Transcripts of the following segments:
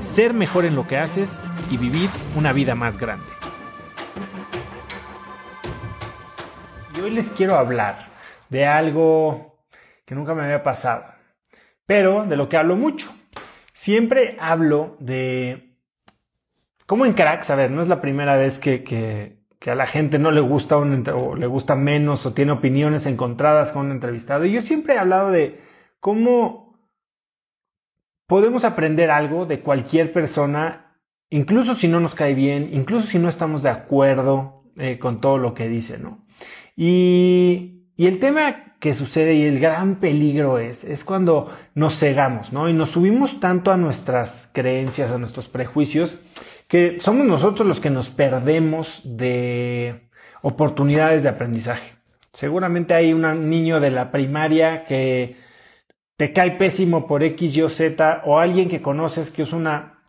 ser mejor en lo que haces y vivir una vida más grande. Y hoy les quiero hablar de algo que nunca me había pasado, pero de lo que hablo mucho. Siempre hablo de... Como en cracks, a ver, no es la primera vez que, que, a la gente no le gusta un, o le gusta menos o tiene opiniones encontradas con un entrevistado. Y yo siempre he hablado de cómo podemos aprender algo de cualquier persona, incluso si no nos cae bien, incluso si no estamos de acuerdo eh, con todo lo que dice, ¿no? Y, y, el tema que sucede y el gran peligro es, es cuando nos cegamos, ¿no? Y nos subimos tanto a nuestras creencias, a nuestros prejuicios, que somos nosotros los que nos perdemos de oportunidades de aprendizaje. Seguramente hay un niño de la primaria que te cae pésimo por X, Y o Z, o alguien que conoces que usa una,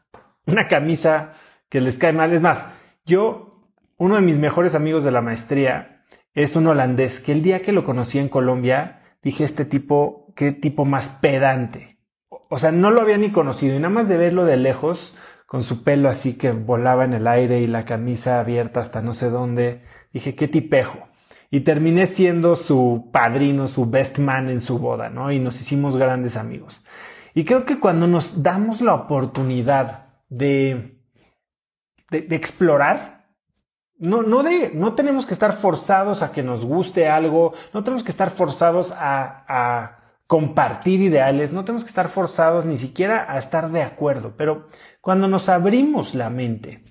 una camisa que les cae mal. Es más, yo, uno de mis mejores amigos de la maestría es un holandés que el día que lo conocí en Colombia, dije, este tipo, qué tipo más pedante. O sea, no lo había ni conocido y nada más de verlo de lejos, con su pelo así que volaba en el aire y la camisa abierta hasta no sé dónde, dije, qué tipejo y terminé siendo su padrino, su best man en su boda, ¿no? Y nos hicimos grandes amigos. Y creo que cuando nos damos la oportunidad de, de, explorar, no, no, de, no tenemos que estar forzados a que nos guste algo, no tenemos que estar forzados a, a compartir ideales, no tenemos que estar forzados ni siquiera a estar de acuerdo, pero cuando nos abrimos la mente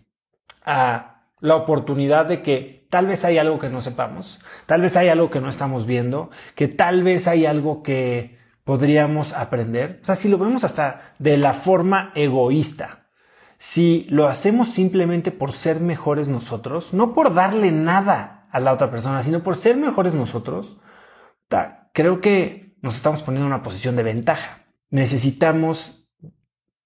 a la oportunidad de que tal vez hay algo que no sepamos, tal vez hay algo que no estamos viendo, que tal vez hay algo que podríamos aprender. O sea, si lo vemos hasta de la forma egoísta, si lo hacemos simplemente por ser mejores nosotros, no por darle nada a la otra persona, sino por ser mejores nosotros, creo que nos estamos poniendo en una posición de ventaja. Necesitamos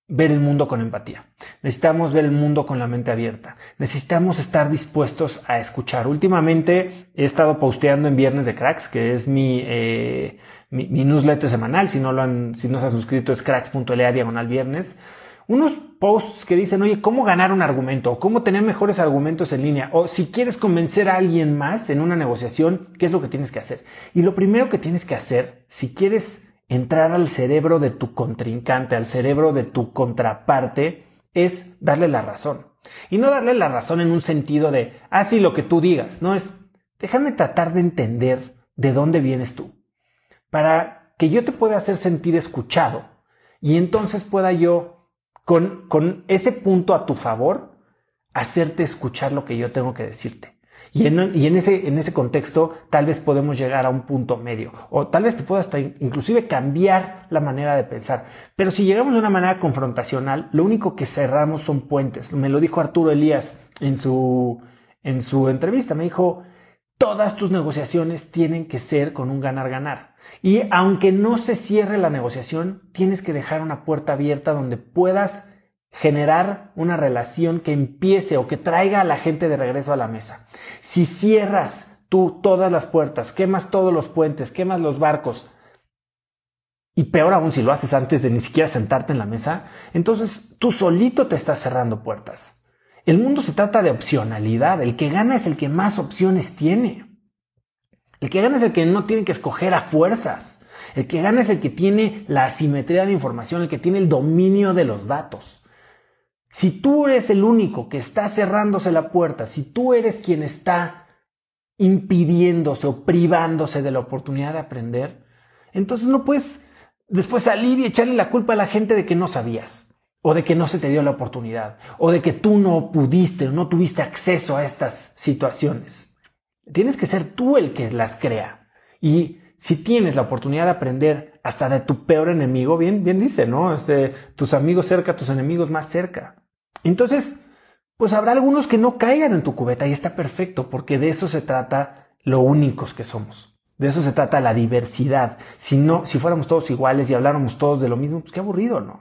ver el mundo con empatía. Necesitamos ver el mundo con la mente abierta. Necesitamos estar dispuestos a escuchar. Últimamente he estado posteando en Viernes de Cracks, que es mi, eh, mi, newsletter semanal. Si no lo han, si no se han suscrito es cracks.la diagonal viernes. Unos posts que dicen, oye, ¿cómo ganar un argumento? O cómo tener mejores argumentos en línea. O si quieres convencer a alguien más en una negociación, ¿qué es lo que tienes que hacer? Y lo primero que tienes que hacer, si quieres entrar al cerebro de tu contrincante, al cerebro de tu contraparte, es darle la razón. Y no darle la razón en un sentido de, ah, lo que tú digas. No es, déjame tratar de entender de dónde vienes tú. Para que yo te pueda hacer sentir escuchado y entonces pueda yo, con, con ese punto a tu favor, hacerte escuchar lo que yo tengo que decirte. Y en, ese, en ese contexto tal vez podemos llegar a un punto medio o tal vez te pueda hasta inclusive cambiar la manera de pensar. Pero si llegamos de una manera confrontacional, lo único que cerramos son puentes. Me lo dijo Arturo Elías en su, en su entrevista. Me dijo, todas tus negociaciones tienen que ser con un ganar-ganar. Y aunque no se cierre la negociación, tienes que dejar una puerta abierta donde puedas generar una relación que empiece o que traiga a la gente de regreso a la mesa. Si cierras tú todas las puertas, quemas todos los puentes, quemas los barcos, y peor aún si lo haces antes de ni siquiera sentarte en la mesa, entonces tú solito te estás cerrando puertas. El mundo se trata de opcionalidad, el que gana es el que más opciones tiene. El que gana es el que no tiene que escoger a fuerzas. El que gana es el que tiene la asimetría de información, el que tiene el dominio de los datos. Si tú eres el único que está cerrándose la puerta, si tú eres quien está impidiéndose o privándose de la oportunidad de aprender, entonces no puedes después salir y echarle la culpa a la gente de que no sabías, o de que no se te dio la oportunidad, o de que tú no pudiste o no tuviste acceso a estas situaciones. Tienes que ser tú el que las crea. Y si tienes la oportunidad de aprender hasta de tu peor enemigo, bien, bien dice, ¿no? Este, tus amigos cerca, tus enemigos más cerca. Entonces, pues habrá algunos que no caigan en tu cubeta y está perfecto, porque de eso se trata lo únicos que somos. De eso se trata la diversidad. Si no, si fuéramos todos iguales y habláramos todos de lo mismo, pues qué aburrido, ¿no?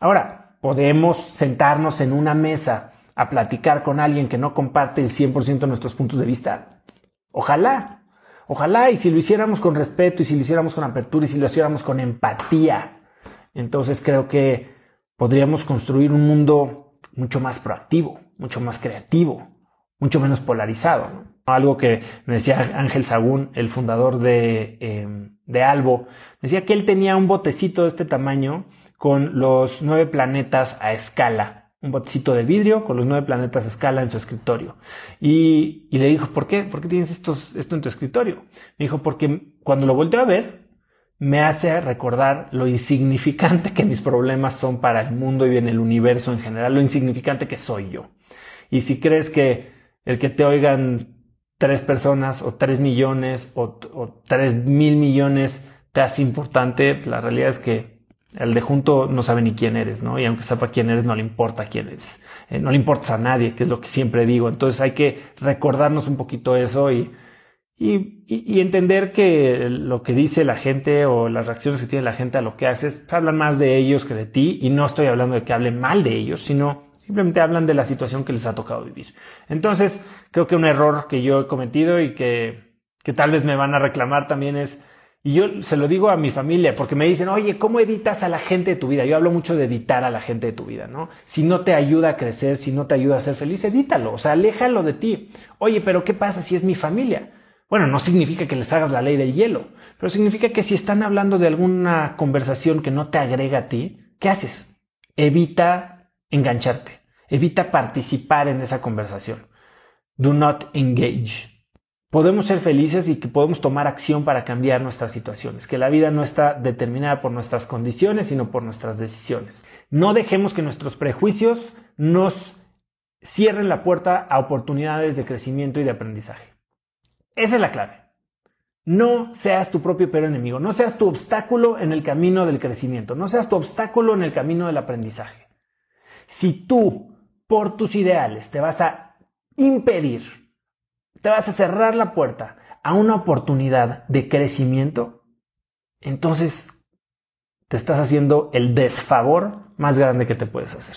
Ahora, podemos sentarnos en una mesa a platicar con alguien que no comparte el 100% de nuestros puntos de vista. Ojalá, ojalá, y si lo hiciéramos con respeto, y si lo hiciéramos con apertura, y si lo hiciéramos con empatía, entonces creo que podríamos construir un mundo mucho más proactivo, mucho más creativo, mucho menos polarizado. Algo que me decía Ángel Sagún, el fundador de, em, de Albo, decía que él tenía un botecito de este tamaño con los nueve planetas a escala un botecito de vidrio con los nueve planetas a escala en su escritorio. Y, y le dijo, ¿por qué? ¿Por qué tienes esto en tu escritorio? Me dijo, porque cuando lo volteo a ver, me hace recordar lo insignificante que mis problemas son para el mundo y en el universo en general, lo insignificante que soy yo. Y si crees que el que te oigan tres personas o tres millones o, tres mil millones te hace importante, la realidad es que el de junto no sabe ni quién eres, ¿no? Y aunque sepa quién eres, no le importa quién eres. Eh, no le importa a nadie, que es lo que siempre digo. Entonces hay que recordarnos un poquito eso y, entender que lo que dice la gente o las reacciones que tiene la gente a lo que haces, hablan más de ellos que de ti. Y no estoy hablando de que hablen mal de ellos, sino simplemente hablan de la situación que les ha tocado vivir. Entonces, creo que un error que yo he cometido y que, que tal vez me van a reclamar también es y yo se lo digo a mi familia porque me dicen, oye, ¿cómo editas a la gente de tu vida? Yo hablo mucho de editar a la gente de tu vida, ¿no? Si no te ayuda a crecer, si no te ayuda a ser feliz, edítalo, o sea, aléjalo de ti. Oye, pero ¿qué pasa si es mi familia? Bueno, no significa que les hagas la ley del hielo, pero significa que si están hablando de alguna conversación que no te agrega a ti, ¿qué haces? Evita engancharte, evita participar en esa conversación. Do not engage podemos ser felices y que podemos tomar acción para cambiar nuestras situaciones, que la vida no está determinada por nuestras condiciones, sino por nuestras decisiones. No dejemos que nuestros prejuicios nos cierren la puerta a oportunidades de crecimiento y de aprendizaje. Esa es la clave. No seas tu propio peor enemigo, no seas tu obstáculo en el camino del crecimiento, no seas tu obstáculo en el camino del aprendizaje. Si tú, por tus ideales, te vas a impedir te vas a cerrar la puerta a una oportunidad de crecimiento, entonces te estás haciendo el desfavor más grande que te puedes hacer.